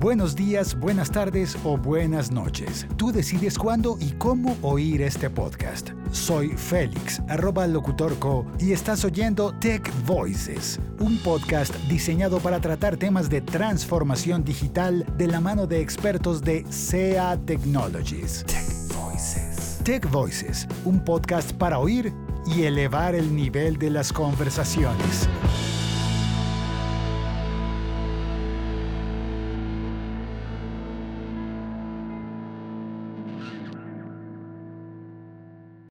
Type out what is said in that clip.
Buenos días, buenas tardes o buenas noches. Tú decides cuándo y cómo oír este podcast. Soy Félix, arroba locutorco, y estás oyendo Tech Voices, un podcast diseñado para tratar temas de transformación digital de la mano de expertos de SEA Technologies. Tech Voices. Tech Voices, un podcast para oír y elevar el nivel de las conversaciones.